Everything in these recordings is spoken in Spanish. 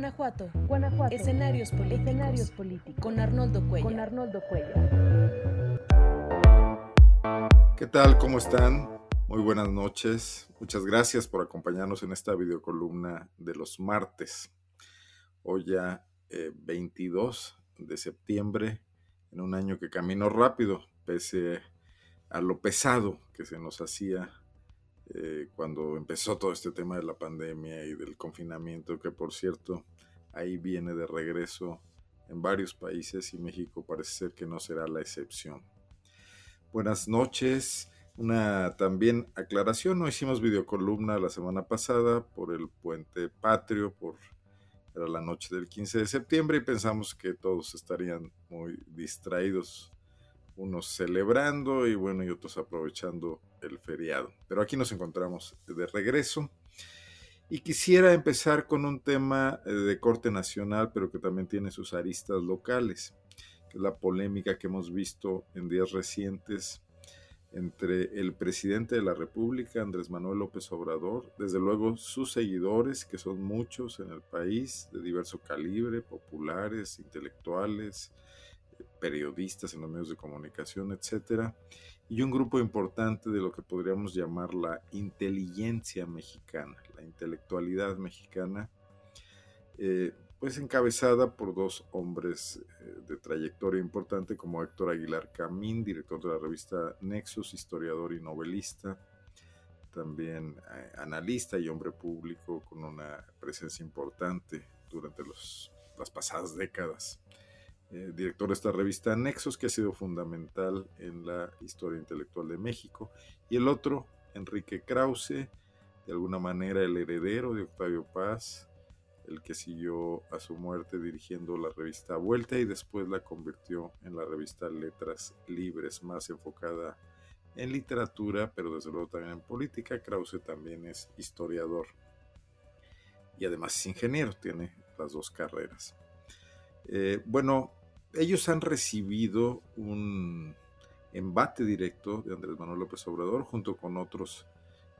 Guanajuato. Guanajuato. Escenarios políticos. Escenarios políticos. Con Arnoldo Cuellar. Con Arnoldo Cuellar. ¿Qué tal? ¿Cómo están? Muy buenas noches. Muchas gracias por acompañarnos en esta videocolumna de los martes. Hoy ya eh, 22 de septiembre, en un año que caminó rápido, pese a lo pesado que se nos hacía eh, cuando empezó todo este tema de la pandemia y del confinamiento, que por cierto, ahí viene de regreso en varios países y México parece ser que no será la excepción. Buenas noches. Una también aclaración, no hicimos videocolumna la semana pasada por el puente patrio, por era la noche del 15 de septiembre y pensamos que todos estarían muy distraídos unos celebrando y bueno, y otros aprovechando el feriado. Pero aquí nos encontramos de regreso. Y quisiera empezar con un tema eh, de corte nacional, pero que también tiene sus aristas locales, que es la polémica que hemos visto en días recientes entre el presidente de la República, Andrés Manuel López Obrador, desde luego sus seguidores, que son muchos en el país, de diverso calibre, populares, intelectuales, periodistas en los medios de comunicación, etcétera, y un grupo importante de lo que podríamos llamar la inteligencia mexicana, la intelectualidad mexicana, eh, pues encabezada por dos hombres eh, de trayectoria importante como Héctor Aguilar Camín, director de la revista Nexus, historiador y novelista, también eh, analista y hombre público con una presencia importante durante las pasadas décadas eh, director de esta revista Nexos, que ha sido fundamental en la historia intelectual de México, y el otro, Enrique Krause, de alguna manera el heredero de Octavio Paz, el que siguió a su muerte dirigiendo la revista Vuelta y después la convirtió en la revista Letras Libres, más enfocada en literatura, pero desde luego también en política. Krause también es historiador y además es ingeniero, tiene las dos carreras. Eh, bueno, ellos han recibido un embate directo de Andrés Manuel López Obrador junto con otros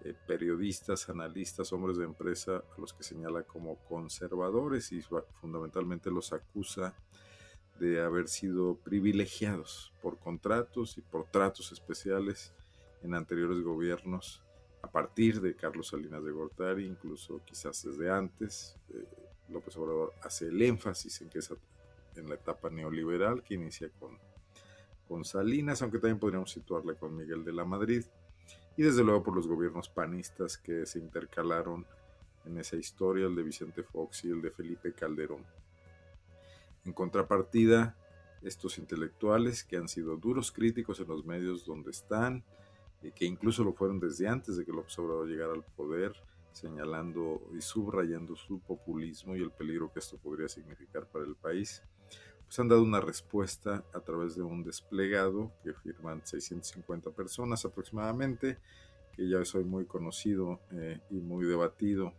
eh, periodistas, analistas, hombres de empresa a los que señala como conservadores y fundamentalmente los acusa de haber sido privilegiados por contratos y por tratos especiales en anteriores gobiernos a partir de Carlos Salinas de Gortari, incluso quizás desde antes. Eh, López Obrador hace el énfasis en que esa en la etapa neoliberal que inicia con, con Salinas, aunque también podríamos situarla con Miguel de la Madrid, y desde luego por los gobiernos panistas que se intercalaron en esa historia, el de Vicente Fox y el de Felipe Calderón. En contrapartida, estos intelectuales que han sido duros críticos en los medios donde están, y que incluso lo fueron desde antes de que López Obrador llegara al poder, señalando y subrayando su populismo y el peligro que esto podría significar para el país, pues han dado una respuesta a través de un desplegado que firman 650 personas aproximadamente, que ya es hoy muy conocido eh, y muy debatido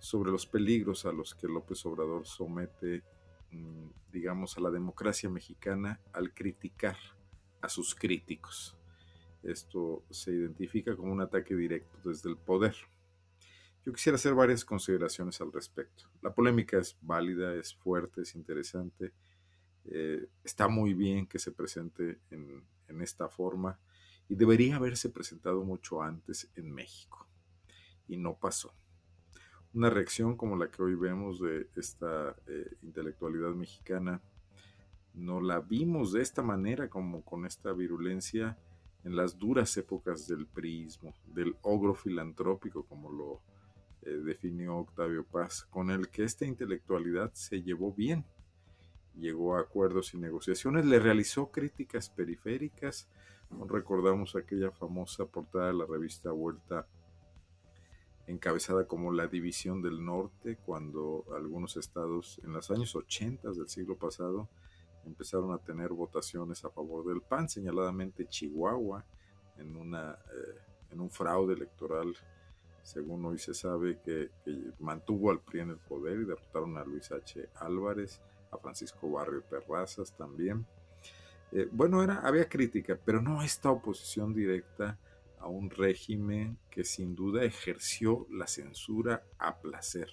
sobre los peligros a los que López Obrador somete, mm, digamos, a la democracia mexicana al criticar a sus críticos. Esto se identifica como un ataque directo desde el poder. Yo quisiera hacer varias consideraciones al respecto. La polémica es válida, es fuerte, es interesante eh, está muy bien que se presente en, esta forma y debería haberse presentado mucho antes en México. Y no pasó. Una reacción como la que hoy vemos de esta eh, intelectualidad mexicana, no la vimos de esta manera, como con esta virulencia, en las duras épocas del priismo, del ogro filantrópico, como lo eh, definió Octavio Paz, con el que esta intelectualidad se llevó bien llegó a acuerdos y negociaciones, le realizó críticas periféricas. Recordamos aquella famosa portada de la revista Vuelta encabezada como la División del Norte, cuando algunos estados en los años 80 del siglo pasado empezaron a tener votaciones a favor del PAN, señaladamente Chihuahua, en, una, eh, en un fraude electoral, según hoy se sabe, que, mantuvo al PRI en el poder y derrotaron a Luis H. Álvarez a Francisco Barrio Terrazas también. Eh, bueno, había crítica, pero no esta oposición directa a un régimen que sin duda ejerció la censura a placer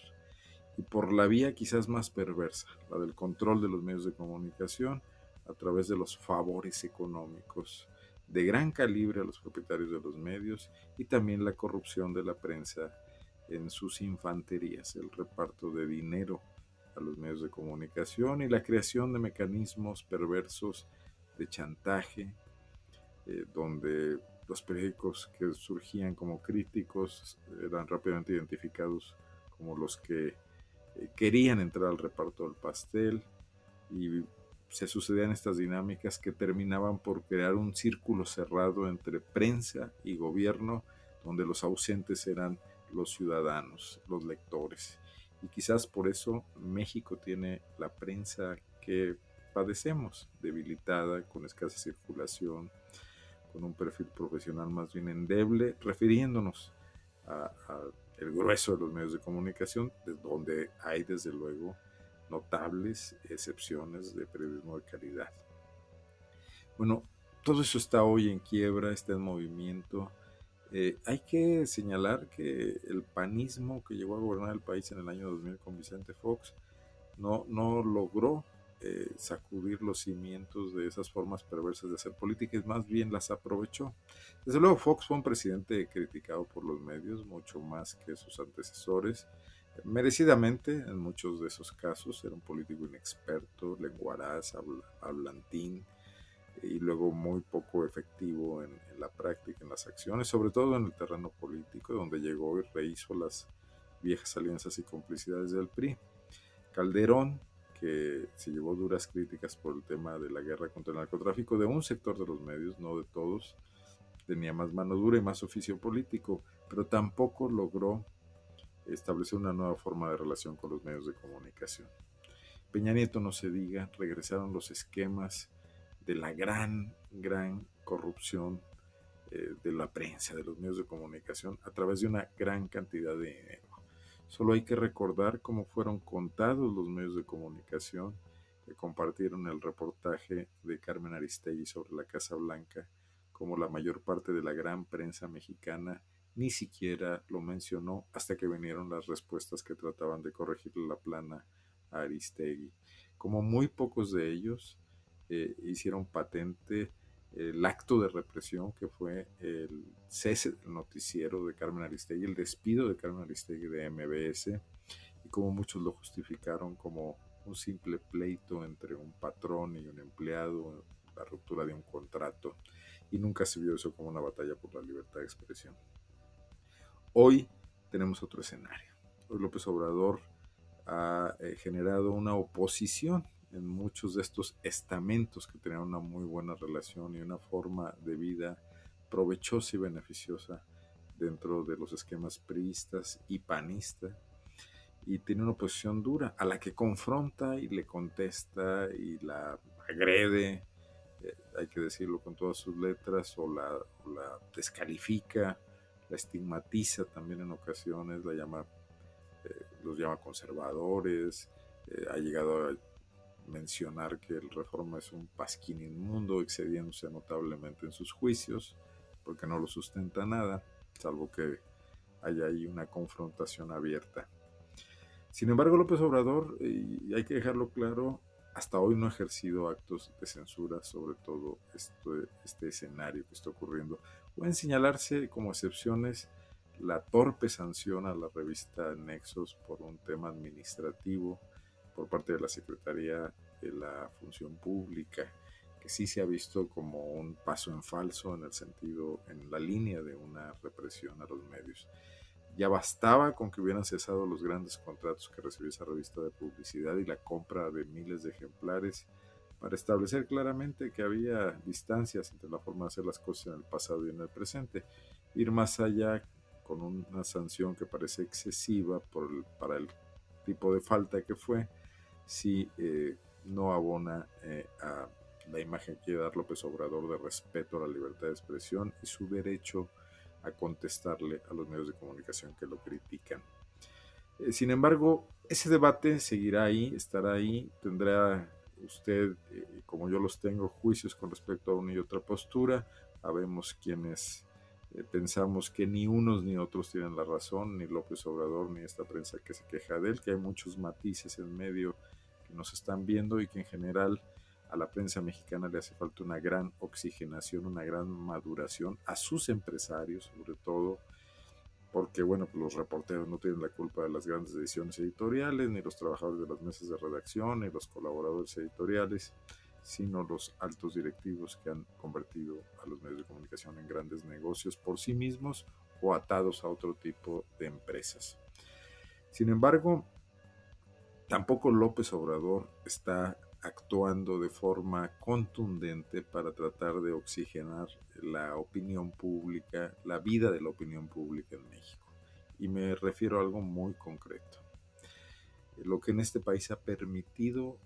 y por la vía quizás más perversa, la del control de los medios de comunicación a través de los favores económicos de gran calibre a los propietarios de los medios y también la corrupción de la prensa en sus infanterías, el reparto de dinero a los medios de comunicación y la creación de mecanismos perversos de chantaje, eh, donde los periódicos que surgían como críticos eran rápidamente identificados como los que eh, querían entrar al reparto del pastel y se sucedían estas dinámicas que terminaban por crear un círculo cerrado entre prensa y gobierno, donde los ausentes eran los ciudadanos, los lectores. Y quizás por eso México tiene la prensa que padecemos, debilitada, con escasa circulación, con un perfil profesional más bien endeble, refiriéndonos al grueso de los medios de comunicación, de donde hay desde luego notables excepciones de periodismo de calidad. Bueno, todo eso está hoy en quiebra, está en movimiento. Eh, hay que señalar que el panismo que llegó a gobernar el país en el año 2000 con Vicente Fox no, no logró eh, sacudir los cimientos de esas formas perversas de hacer política más bien las aprovechó. Desde luego Fox fue un presidente criticado por los medios mucho más que sus antecesores merecidamente en muchos de esos casos. Era un político inexperto, lenguaraz, hablantín y luego muy poco efectivo en, la práctica, en las acciones, sobre todo en el terreno político, donde llegó y rehizo las viejas alianzas y complicidades del PRI. Calderón, que se llevó duras críticas por el tema de la guerra contra el narcotráfico de un sector de los medios, no de todos, tenía más mano dura y más oficio político, pero tampoco logró establecer una nueva forma de relación con los medios de comunicación. Peña Nieto, no se diga, regresaron los esquemas de la gran, gran corrupción eh, de la prensa, de los medios de comunicación, a través de una gran cantidad de dinero. Solo hay que recordar cómo fueron contados los medios de comunicación que compartieron el reportaje de Carmen Aristegui sobre la Casa Blanca, como la mayor parte de la gran prensa mexicana ni siquiera lo mencionó hasta que vinieron las respuestas que trataban de corregirle la plana a Aristegui. Como muy pocos de ellos eh, hicieron patente el acto de represión que fue el cese del noticiero de Carmen Aristegui, el despido de Carmen Aristegui de MBS, y como muchos lo justificaron como un simple pleito entre un patrón y un empleado, la ruptura de un contrato, y nunca se vio eso como una batalla por la libertad de expresión. Hoy tenemos otro escenario. López Obrador ha eh, generado una oposición en muchos de estos estamentos que tenían una muy buena relación y una forma de vida provechosa y beneficiosa dentro de los esquemas priistas y panistas y tiene una oposición dura a la que confronta y le contesta y la agrede, eh, hay que decirlo con todas sus letras, o la, o la descalifica la estigmatiza también en ocasiones, la llama, eh, los llama conservadores, eh, ha llegado a mencionar que el Reforma es un pasquín inmundo, excediéndose notablemente en sus juicios, porque no lo sustenta nada, salvo que haya ahí una confrontación abierta. Sin embargo, López Obrador, y hay que dejarlo claro, hasta hoy no ha ejercido actos de censura sobre todo este escenario que está ocurriendo. Pueden señalarse como excepciones la torpe sanción a la revista Nexos por un tema administrativo por parte de la Secretaría de la Función Pública, que sí se ha visto como un paso en falso en el sentido, en la línea de una represión a los medios. Ya bastaba con que hubieran cesado los grandes contratos que recibió esa revista de publicidad y la compra de miles de ejemplares para establecer claramente que había distancias entre la forma de hacer las cosas en el pasado y en el presente. Ir más allá con una sanción que parece excesiva por para el tipo de falta que fue, si eh, no abona eh, a la imagen que quiere dar López Obrador de respeto a la libertad de expresión y su derecho a contestarle a los medios de comunicación que lo critican. Eh, sin embargo, ese debate seguirá ahí, estará ahí, tendrá usted, eh, como yo los tengo, juicios con respecto a una y otra postura. Sabemos quienes eh, pensamos que ni unos ni otros tienen la razón, ni López Obrador, ni esta prensa que se queja de él, que hay muchos matices en medio que nos están viendo y que en general a la prensa mexicana le hace falta una gran oxigenación, una gran maduración, a sus empresarios sobre todo, porque bueno, pues los reporteros no tienen la culpa de las grandes decisiones editoriales, ni los trabajadores de las mesas de redacción, ni los colaboradores editoriales sino los altos directivos que han convertido a los medios de comunicación en grandes negocios por sí mismos o atados a otro tipo de empresas. Sin embargo, tampoco López Obrador está actuando de forma contundente para tratar de oxigenar la opinión pública, la vida de la opinión pública en México. Y me refiero a algo muy concreto. Lo que en este país ha permitido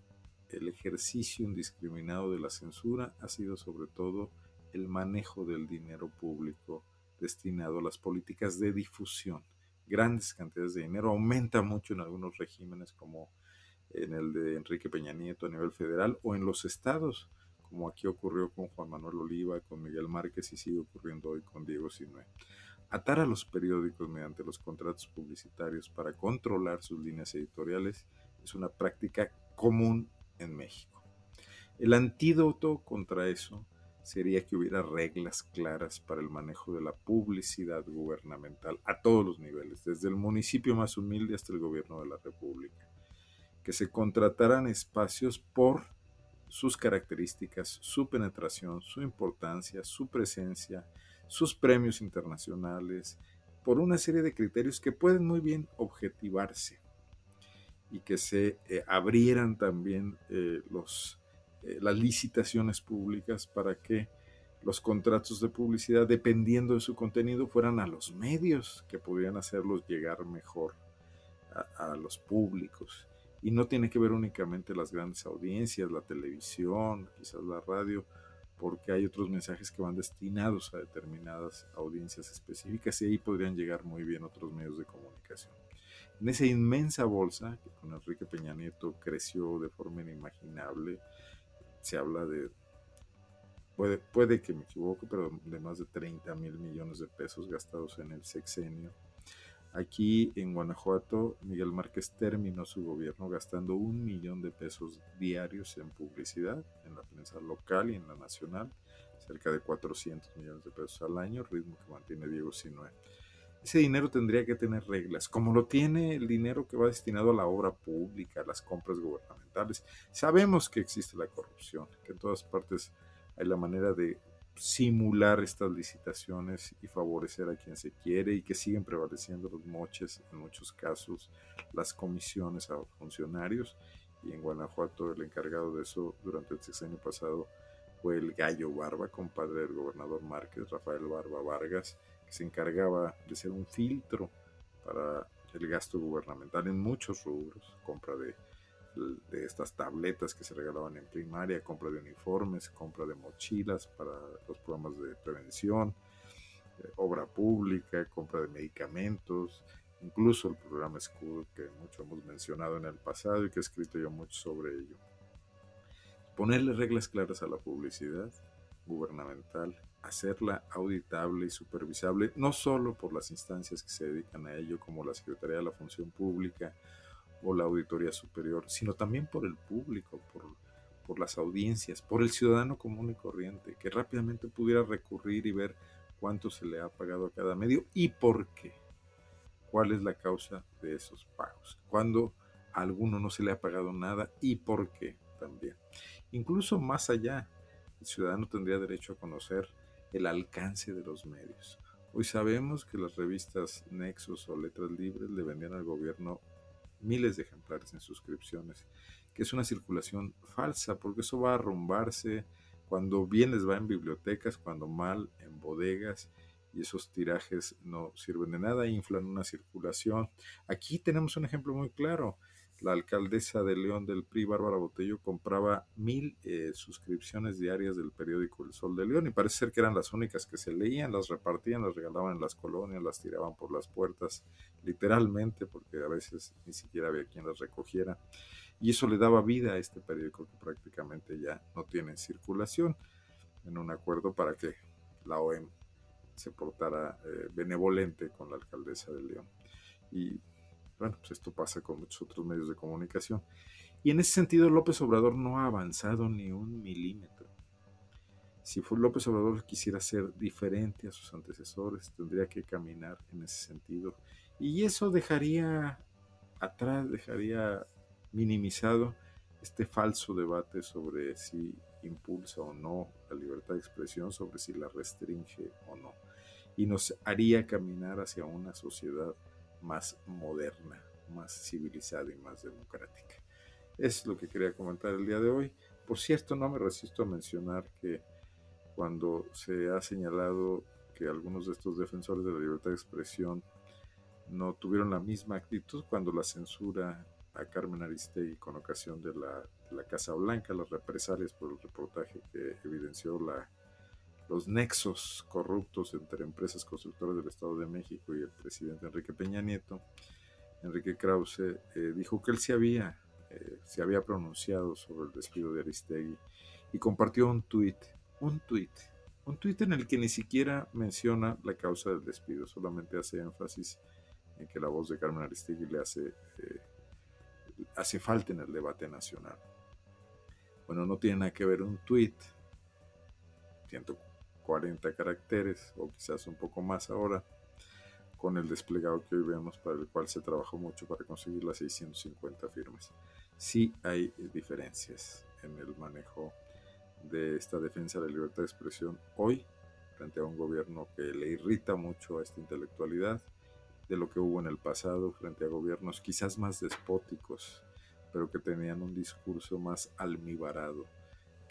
el ejercicio indiscriminado de la censura ha sido sobre todo el manejo del dinero público destinado a las políticas de difusión. Grandes cantidades de dinero aumenta mucho en algunos regímenes como en el de Enrique Peña Nieto a nivel federal o en los estados, como aquí ocurrió con Juan Manuel Oliva, con Miguel Márquez y sigue ocurriendo hoy con Diego Sinue. Atar a los periódicos mediante los contratos publicitarios para controlar sus líneas editoriales es una práctica común en México. El antídoto contra eso sería que hubiera reglas claras para el manejo de la publicidad gubernamental a todos los niveles, desde el municipio más humilde hasta el gobierno de la República. Que se contrataran espacios por sus características, su penetración, su importancia, su presencia, sus premios internacionales, por una serie de criterios que pueden muy bien objetivarse y que se eh, abrieran también eh, los, eh, las licitaciones públicas para que los contratos de publicidad, dependiendo de su contenido, fueran a los medios que pudieran hacerlos llegar mejor a, a los públicos. Y no tiene que ver únicamente las grandes audiencias, la televisión, quizás la radio, porque hay otros mensajes que van destinados a determinadas audiencias específicas y ahí podrían llegar muy bien otros medios de comunicación en esa inmensa bolsa que con Enrique Peña Nieto creció de forma inimaginable. Se habla de, puede, puede que me equivoque, pero de más de 30 mil millones de pesos gastados en el sexenio. Aquí en Guanajuato, Miguel Márquez terminó su gobierno gastando un millón de pesos diarios en publicidad, en la prensa local y en la nacional, cerca de 400 millones de pesos al año, ritmo que mantiene Diego Sinue ese dinero tendría que tener reglas, como lo tiene el dinero que va destinado a la obra pública, a las compras gubernamentales. Sabemos que existe la corrupción, que en todas partes hay la manera de simular estas licitaciones y favorecer a quien se quiere y que siguen prevaleciendo los moches, en muchos casos las comisiones a funcionarios. Y en Guanajuato el encargado de eso durante el sexenio pasado fue el gallo Barba, compadre del gobernador Márquez, Rafael Barba Vargas, se encargaba de ser un filtro para el gasto gubernamental en muchos rubros, compra de, de, estas tabletas que se regalaban en primaria, compra de uniformes, compra de mochilas para los programas de prevención, eh, obra pública, compra de medicamentos, incluso el programa Escudo que mucho hemos mencionado en el pasado y que he escrito yo mucho sobre ello. Ponerle reglas claras a la publicidad gubernamental hacerla auditable y supervisable, no solo por las instancias que se dedican a ello, como la Secretaría de la Función Pública o la Auditoría Superior, sino también por el público, por, por las audiencias, por el ciudadano común y corriente, que rápidamente pudiera recurrir y ver cuánto se le ha pagado a cada medio y por qué. ¿Cuál es la causa de esos pagos? ¿Cuándo a alguno no se le ha pagado nada y por qué también? Incluso más allá, el ciudadano tendría derecho a conocer el alcance de los medios. Hoy sabemos que las revistas Nexos o Letras Libres le vendían al gobierno miles de ejemplares en suscripciones, que es una circulación falsa, porque eso va a arrumbarse cuando bien les va en bibliotecas, cuando mal en bodegas, y esos tirajes no sirven de nada, inflan una circulación. Aquí tenemos un ejemplo muy claro la alcaldesa de León del PRI, Bárbara Botello, compraba mil eh, suscripciones diarias del periódico El Sol de León y parece ser que eran las únicas que se leían, las repartían, las regalaban en las colonias, las tiraban por las puertas, literalmente, porque a veces ni siquiera había quien las recogiera. Y eso le daba vida a este periódico que prácticamente ya no tiene circulación, en un acuerdo para que la OEM se portara eh, benevolente con la alcaldesa de León. Y bueno, pues esto pasa con muchos otros medios de comunicación. Y en ese sentido López Obrador no ha avanzado ni un milímetro. Si López Obrador quisiera ser diferente a sus antecesores, tendría que caminar en ese sentido. Y eso dejaría atrás, dejaría minimizado este falso debate sobre si impulsa o no la libertad de expresión, sobre si la restringe o no. Y nos haría caminar hacia una sociedad más moderna, más civilizada y más democrática. Es lo que quería comentar el día de hoy. Por cierto, no me resisto a mencionar que cuando se ha señalado que algunos de estos defensores de la libertad de expresión no tuvieron la misma actitud cuando la censura a Carmen Aristegui con ocasión de la, Casa Blanca, las represalias por el reportaje que evidenció la, los nexos corruptos entre empresas constructoras del Estado de México y el presidente Enrique Peña Nieto, Enrique Krause eh, dijo que él se había, eh, se había pronunciado sobre el despido de Aristegui y compartió un tuit, un tuit, un tuit en el que ni siquiera menciona la causa del despido, solamente hace énfasis en que la voz de Carmen Aristegui le hace eh, hace falta en el debate nacional. Bueno, no tiene nada que ver un tweet, 140 caracteres o quizás un poco más ahora, con el desplegado que hoy vemos para el cual se trabajó mucho para conseguir las 650 firmas. Sí hay diferencias en el manejo de esta defensa de la libertad de expresión hoy frente a un gobierno que le irrita mucho a esta intelectualidad de lo que hubo en el pasado frente a gobiernos quizás más despóticos, pero que tenían un discurso más almibarado,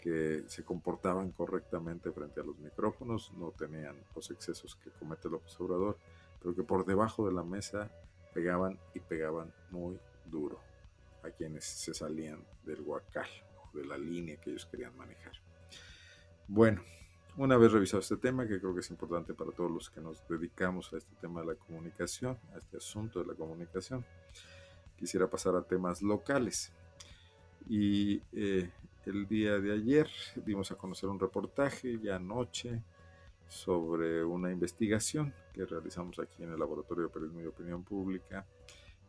que se comportaban correctamente frente a los micrófonos, no tenían los excesos que comete el observador, pero que por debajo de la mesa pegaban y pegaban muy duro a quienes se salían del huacal o de la línea que ellos querían manejar. Bueno, una vez revisado este tema, que creo que es importante para todos los que nos dedicamos a este tema de la comunicación, a este asunto de la comunicación, quisiera pasar a temas locales. Y eh, el día de ayer dimos a conocer un reportaje, ya anoche, sobre una investigación que realizamos aquí en el Laboratorio de Periodismo y Opinión Pública,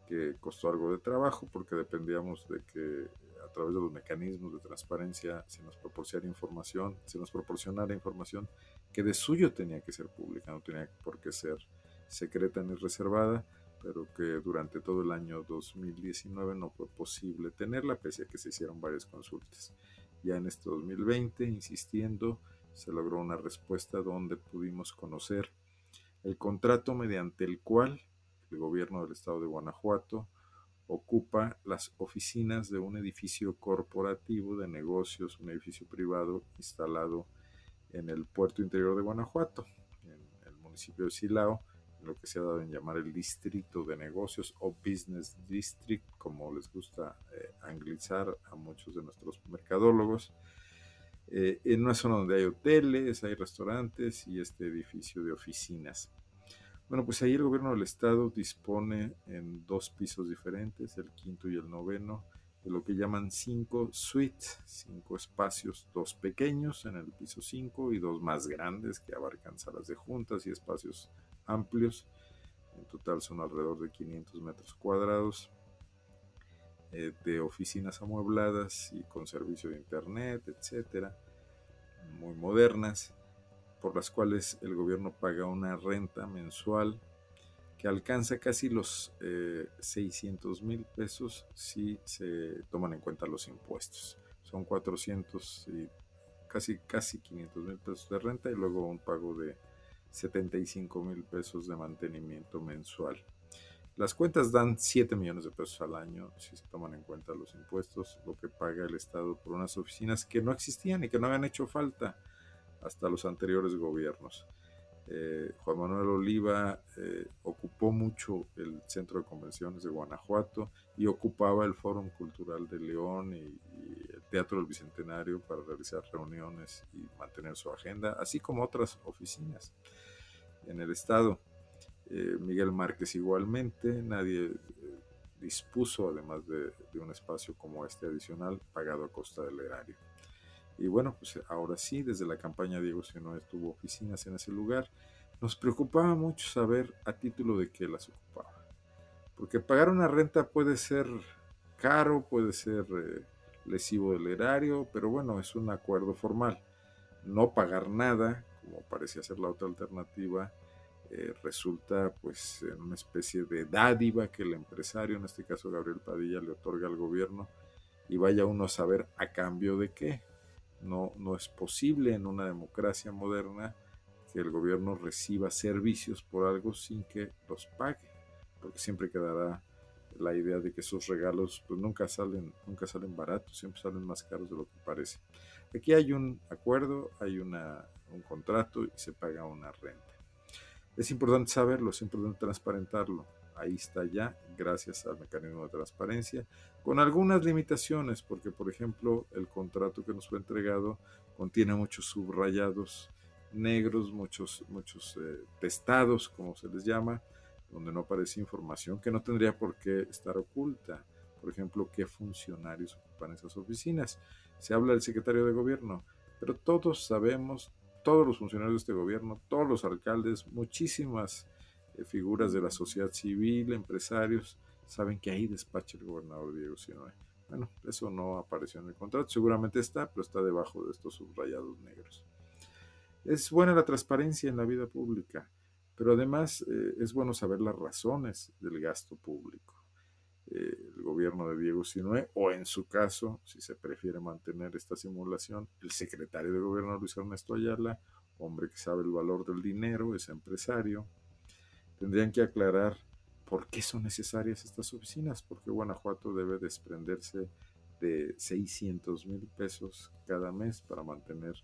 que costó algo de trabajo porque dependíamos de que a través de los mecanismos de transparencia se nos proporcionara información, se nos proporcionara información que de suyo tenía que ser pública, no tenía por qué ser secreta ni reservada, pero que durante todo el año 2019 no fue posible tenerla, pese a que se hicieron varias consultas. Ya en este 2020, insistiendo, se logró una respuesta donde pudimos conocer el contrato mediante el cual el gobierno del estado de Guanajuato ocupa las oficinas de un edificio corporativo de negocios, un edificio privado instalado en el puerto interior de Guanajuato, en el municipio de Silao, lo que se ha dado en llamar el distrito de negocios o business district, como les gusta eh, anglizar a muchos de nuestros mercadólogos, eh, en una zona donde hay hoteles, hay restaurantes y este edificio de oficinas. Bueno, pues ahí el gobierno del estado dispone en dos pisos diferentes, el quinto y el noveno, de lo que llaman cinco suites, cinco espacios, dos pequeños en el piso 5 y dos más grandes que abarcan salas de juntas y espacios amplios. En total son alrededor de 500 metros cuadrados eh, de oficinas amuebladas y con servicio de internet, etcétera, muy modernas por las cuales el gobierno paga una renta mensual que alcanza casi los 600 eh, mil pesos si se toman en cuenta los impuestos. Son 400 y casi, casi 500 mil pesos de renta y luego un pago de 75 mil pesos de mantenimiento mensual. Las cuentas dan 7 millones de pesos al año si se toman en cuenta los impuestos, lo que paga el Estado por unas oficinas que no existían y que no habían hecho falta hasta los anteriores gobiernos. Eh, Juan Manuel Oliva eh, ocupó mucho el Centro de Convenciones de Guanajuato y ocupaba el Fórum Cultural de León y, Teatro del Bicentenario para realizar reuniones y mantener su agenda, así como otras oficinas en el Estado. Eh, Miguel Márquez igualmente, nadie dispuso además de, de un espacio como este adicional pagado a costa del erario. Y bueno, pues ahora sí, desde la campaña Diego no tuvo oficinas en ese lugar, nos preocupaba mucho saber a título de qué las ocupaba. Porque pagar una renta puede ser caro, puede ser eh, lesivo del erario, pero bueno, es un acuerdo formal. No pagar nada, como parecía ser la otra alternativa, eh, resulta pues en una especie de dádiva que el empresario, en este caso Gabriel Padilla, le otorga al gobierno y vaya uno a saber a cambio de qué. No, no es posible en una democracia moderna que el gobierno reciba servicios por algo sin que los pague, porque siempre quedará la idea de que esos regalos pues nunca salen, nunca salen baratos, siempre salen más caros de lo que parece. Aquí hay un acuerdo, hay una, un contrato y se paga una renta. Es importante saberlo, es importante transparentarlo. Ahí está ya, gracias al mecanismo de transparencia, con algunas limitaciones, porque por ejemplo el contrato que nos fue entregado contiene muchos subrayados negros, muchos, muchos eh, testados, como se les llama, donde no aparece información que no tendría por qué estar oculta. Por ejemplo, qué funcionarios ocupan esas oficinas. Se habla del secretario de gobierno, pero todos sabemos, todos los funcionarios de este gobierno, todos los alcaldes, muchísimas eh, figuras de la sociedad civil, empresarios, saben que ahí despacha el gobernador Diego Sinoe. Bueno, eso no apareció en el contrato, seguramente está, pero está debajo de estos subrayados negros. Es buena la transparencia en la vida pública, pero además eh, es bueno saber las razones del gasto público. Eh, el gobierno de Diego Sinue, o en su caso, si se prefiere mantener esta simulación, el secretario de gobierno Luis Ernesto Ayala, hombre que sabe el valor del dinero, es empresario, tendrían que aclarar por qué son necesarias estas oficinas, porque Guanajuato debe desprenderse de 600 mil pesos cada mes para mantener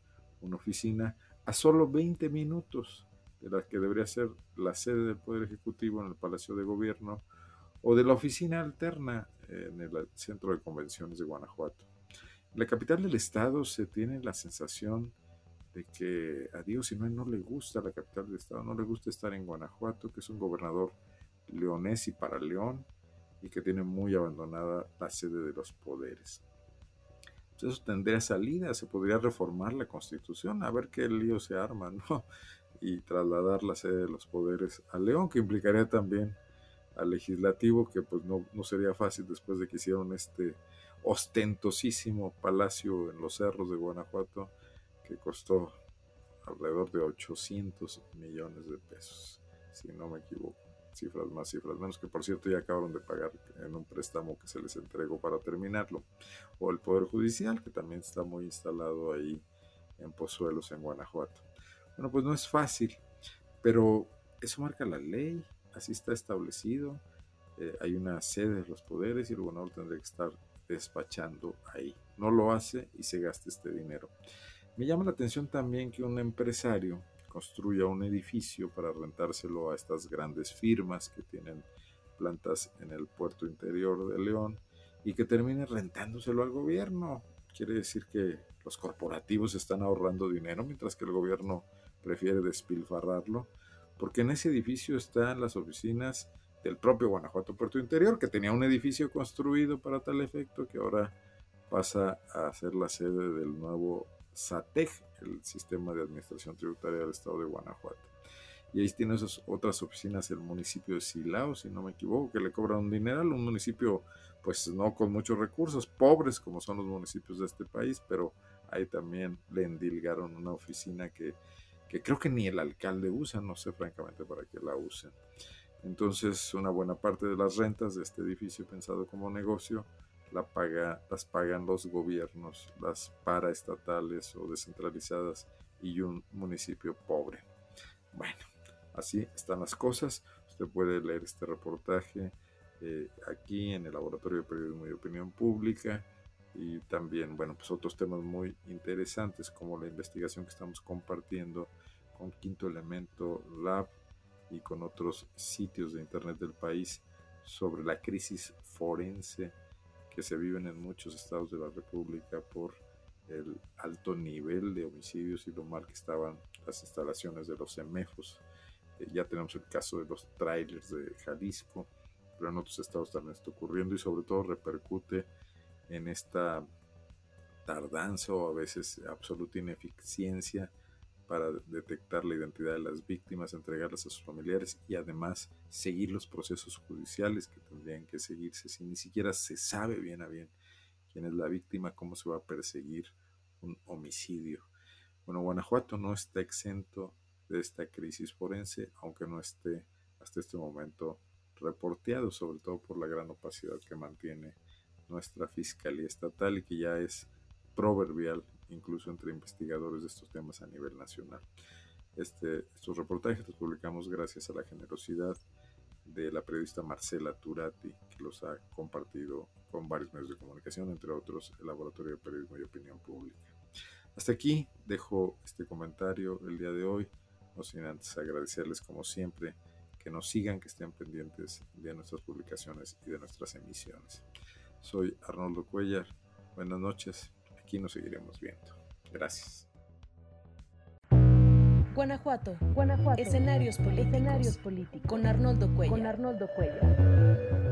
una oficina a solo 20 minutos de la que debería ser la sede del Poder Ejecutivo en el Palacio de Gobierno o de la oficina alterna en el Centro de Convenciones de Guanajuato. En la capital del estado se tiene la sensación de que a Dios si no, le gusta la capital del estado, no le gusta estar en Guanajuato, que es un gobernador leonés y para León, y que tiene muy abandonada la sede de los poderes. Pues eso tendría salida, se podría reformar la constitución, a ver qué lío se arma, ¿no? Y trasladar la sede de los poderes a León, que implicaría también al legislativo, que pues no, no sería fácil después de que hicieron este ostentosísimo palacio en los cerros de Guanajuato, que costó alrededor de 800 millones de pesos, si no me equivoco cifras más, cifras menos, que por cierto ya acabaron de pagar en un préstamo que se les entregó para terminarlo. O el Poder Judicial, que también está muy instalado ahí en Pozuelos, en Guanajuato. Bueno, pues no es fácil, pero eso marca la ley, así está establecido. Eh, hay una sede de los poderes y el gobernador tendría que estar despachando ahí. No lo hace y se gasta este dinero. Me llama la atención también que un empresario construya un edificio para rentárselo a estas grandes firmas que tienen plantas en el puerto interior de León y que termine rentándoselo al gobierno. Quiere decir que los corporativos están ahorrando dinero mientras que el gobierno prefiere despilfarrarlo, porque en ese edificio están las oficinas del propio Guanajuato Puerto Interior, que tenía un edificio construido para tal efecto que ahora pasa a ser la sede del nuevo SATEG, el Sistema de Administración Tributaria del Estado de Guanajuato. Y ahí tiene esas otras oficinas el municipio de Silao, si no me equivoco, que le cobran un dineral, un municipio pues no con muchos recursos, pobres como son los municipios de este país, pero ahí también le endilgaron una oficina que, que creo que ni el alcalde usa, no sé francamente para qué la usen. Entonces una buena parte de las rentas de este edificio pensado como negocio las pagan los gobiernos, las paraestatales o descentralizadas y un municipio pobre. Bueno, así están las cosas. Usted puede leer este reportaje eh, aquí en el Laboratorio de Periodismo y Opinión Pública y también, bueno, pues otros temas muy interesantes como la investigación que estamos compartiendo con Quinto Elemento Lab y con otros sitios de Internet del país sobre la crisis forense que se viven en muchos estados de la República por el alto nivel de homicidios y lo mal que estaban las instalaciones de los semejos. Eh, ya tenemos el caso de los trailers de Jalisco, pero en otros estados también está ocurriendo y sobre todo repercute en esta tardanza o a veces absoluta ineficiencia para detectar la identidad de las víctimas, entregarlas a sus familiares y además seguir los procesos judiciales que tendrían que seguirse si ni siquiera se sabe bien a bien quién es la víctima, cómo se va a perseguir un homicidio. Bueno, Guanajuato no está exento de esta crisis forense, aunque no esté hasta este momento reporteado, sobre todo por la gran opacidad que mantiene nuestra Fiscalía Estatal y que ya es proverbial incluso entre investigadores de estos temas a nivel nacional. Este, estos reportajes los publicamos gracias a la generosidad de la periodista Marcela Turati, que los ha compartido con varios medios de comunicación, entre otros el Laboratorio de Periodismo y Opinión Pública. Hasta aquí dejo este comentario el día de hoy, no sin antes agradecerles como siempre que nos sigan, que estén pendientes de nuestras publicaciones y de nuestras emisiones. Soy Arnoldo Cuellar, buenas noches aquí nos seguiremos viendo. Gracias. Guanajuato. Guanajuato. Escenarios políticos. Escenarios políticos. Con Arnoldo Cuellar. Con Arnoldo Cuellar.